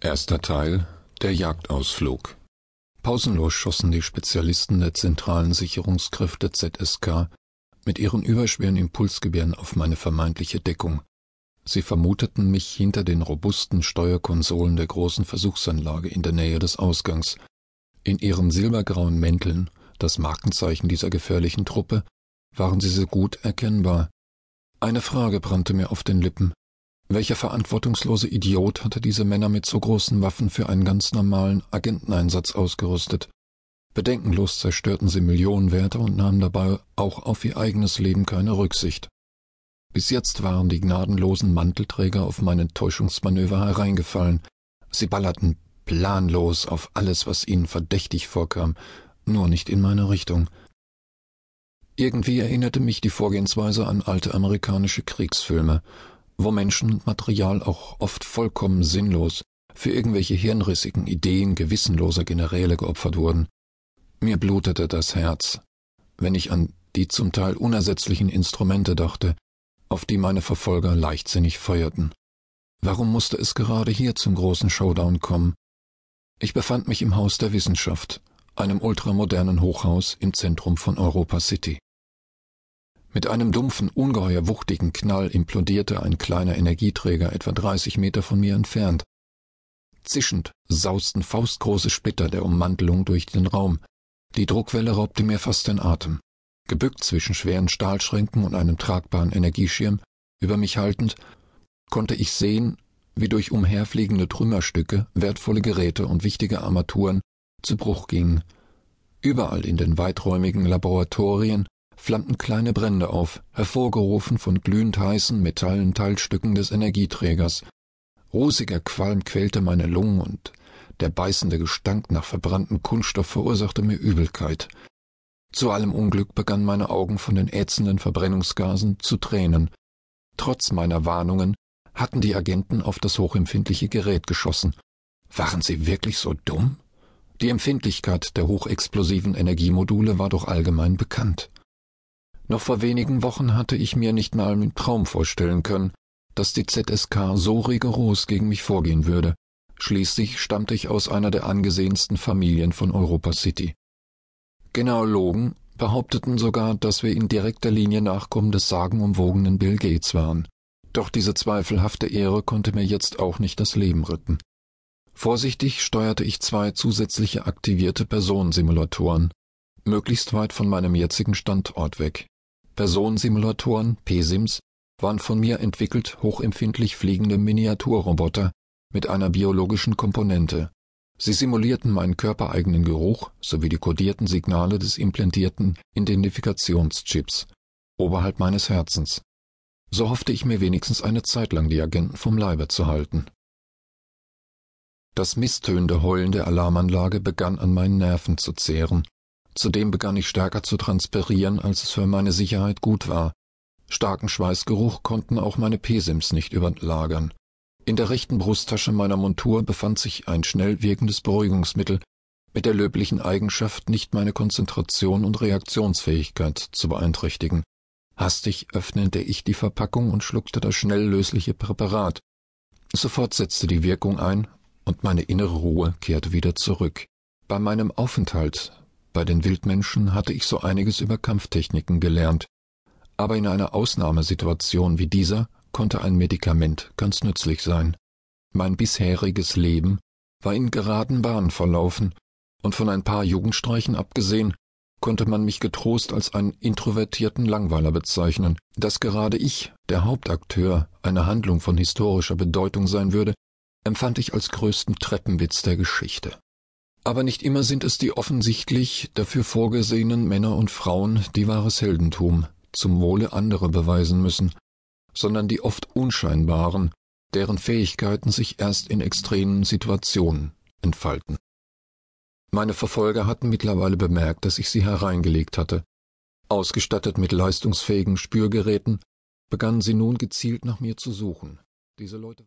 Erster Teil Der Jagdausflug Pausenlos schossen die Spezialisten der zentralen Sicherungskräfte ZSK mit ihren überschweren Impulsgewehren auf meine vermeintliche Deckung. Sie vermuteten mich hinter den robusten Steuerkonsolen der großen Versuchsanlage in der Nähe des Ausgangs. In ihren silbergrauen Mänteln, das Markenzeichen dieser gefährlichen Truppe, waren sie so gut erkennbar. Eine Frage brannte mir auf den Lippen. Welcher verantwortungslose Idiot hatte diese Männer mit so großen Waffen für einen ganz normalen Agenteneinsatz ausgerüstet? Bedenkenlos zerstörten sie Millionenwerte und nahmen dabei auch auf ihr eigenes Leben keine Rücksicht. Bis jetzt waren die gnadenlosen Mantelträger auf meine Täuschungsmanöver hereingefallen. Sie ballerten planlos auf alles, was ihnen verdächtig vorkam, nur nicht in meine Richtung. Irgendwie erinnerte mich die Vorgehensweise an alte amerikanische Kriegsfilme, wo Menschen und Material auch oft vollkommen sinnlos für irgendwelche hirnrissigen Ideen gewissenloser Generäle geopfert wurden. Mir blutete das Herz, wenn ich an die zum Teil unersetzlichen Instrumente dachte, auf die meine Verfolger leichtsinnig feuerten. Warum musste es gerade hier zum großen Showdown kommen? Ich befand mich im Haus der Wissenschaft, einem ultramodernen Hochhaus im Zentrum von Europa City. Mit einem dumpfen, ungeheuer wuchtigen Knall implodierte ein kleiner Energieträger etwa dreißig Meter von mir entfernt. Zischend sausten faustgroße Splitter der Ummantelung durch den Raum. Die Druckwelle raubte mir fast den Atem. Gebückt zwischen schweren Stahlschränken und einem tragbaren Energieschirm, über mich haltend, konnte ich sehen, wie durch umherfliegende Trümmerstücke wertvolle Geräte und wichtige Armaturen zu Bruch gingen. Überall in den weiträumigen Laboratorien flammten kleine Brände auf, hervorgerufen von glühend heißen metallen Teilstücken des Energieträgers. Rußiger Qualm quälte meine Lungen und der beißende Gestank nach verbranntem Kunststoff verursachte mir Übelkeit. Zu allem Unglück begannen meine Augen von den ätzenden Verbrennungsgasen zu tränen. Trotz meiner Warnungen hatten die Agenten auf das hochempfindliche Gerät geschossen. Waren sie wirklich so dumm? Die Empfindlichkeit der hochexplosiven Energiemodule war doch allgemein bekannt. Noch vor wenigen Wochen hatte ich mir nicht mal im Traum vorstellen können, dass die ZSK so rigoros gegen mich vorgehen würde. Schließlich stammte ich aus einer der angesehensten Familien von Europa City. Genealogen behaupteten sogar, dass wir in direkter Linie Nachkommen des sagenumwogenen Bill Gates waren. Doch diese zweifelhafte Ehre konnte mir jetzt auch nicht das Leben retten. Vorsichtig steuerte ich zwei zusätzliche aktivierte Personensimulatoren, möglichst weit von meinem jetzigen Standort weg. Personensimulatoren, PSIMs, waren von mir entwickelt hochempfindlich fliegende Miniaturroboter mit einer biologischen Komponente. Sie simulierten meinen körpereigenen Geruch sowie die kodierten Signale des implantierten Identifikationschips oberhalb meines Herzens. So hoffte ich mir wenigstens eine Zeit lang die Agenten vom Leibe zu halten. Das misstönende Heulen der Alarmanlage begann an meinen Nerven zu zehren, Zudem begann ich stärker zu transpirieren, als es für meine Sicherheit gut war. Starken Schweißgeruch konnten auch meine Pesims nicht überlagern. In der rechten Brusttasche meiner Montur befand sich ein schnell wirkendes Beruhigungsmittel, mit der löblichen Eigenschaft, nicht meine Konzentration und Reaktionsfähigkeit zu beeinträchtigen. Hastig öffnete ich die Verpackung und schluckte das schnell lösliche Präparat. Sofort setzte die Wirkung ein, und meine innere Ruhe kehrte wieder zurück. Bei meinem Aufenthalt bei den Wildmenschen hatte ich so einiges über Kampftechniken gelernt, aber in einer Ausnahmesituation wie dieser konnte ein Medikament ganz nützlich sein. Mein bisheriges Leben war in geraden Bahnen verlaufen, und von ein paar Jugendstreichen abgesehen, konnte man mich getrost als einen introvertierten Langweiler bezeichnen. Dass gerade ich, der Hauptakteur, eine Handlung von historischer Bedeutung sein würde, empfand ich als größten Treppenwitz der Geschichte. Aber nicht immer sind es die offensichtlich dafür vorgesehenen Männer und Frauen, die wahres Heldentum zum Wohle anderer beweisen müssen, sondern die oft unscheinbaren, deren Fähigkeiten sich erst in extremen Situationen entfalten. Meine Verfolger hatten mittlerweile bemerkt, dass ich sie hereingelegt hatte. Ausgestattet mit leistungsfähigen Spürgeräten begannen sie nun gezielt nach mir zu suchen. Diese Leute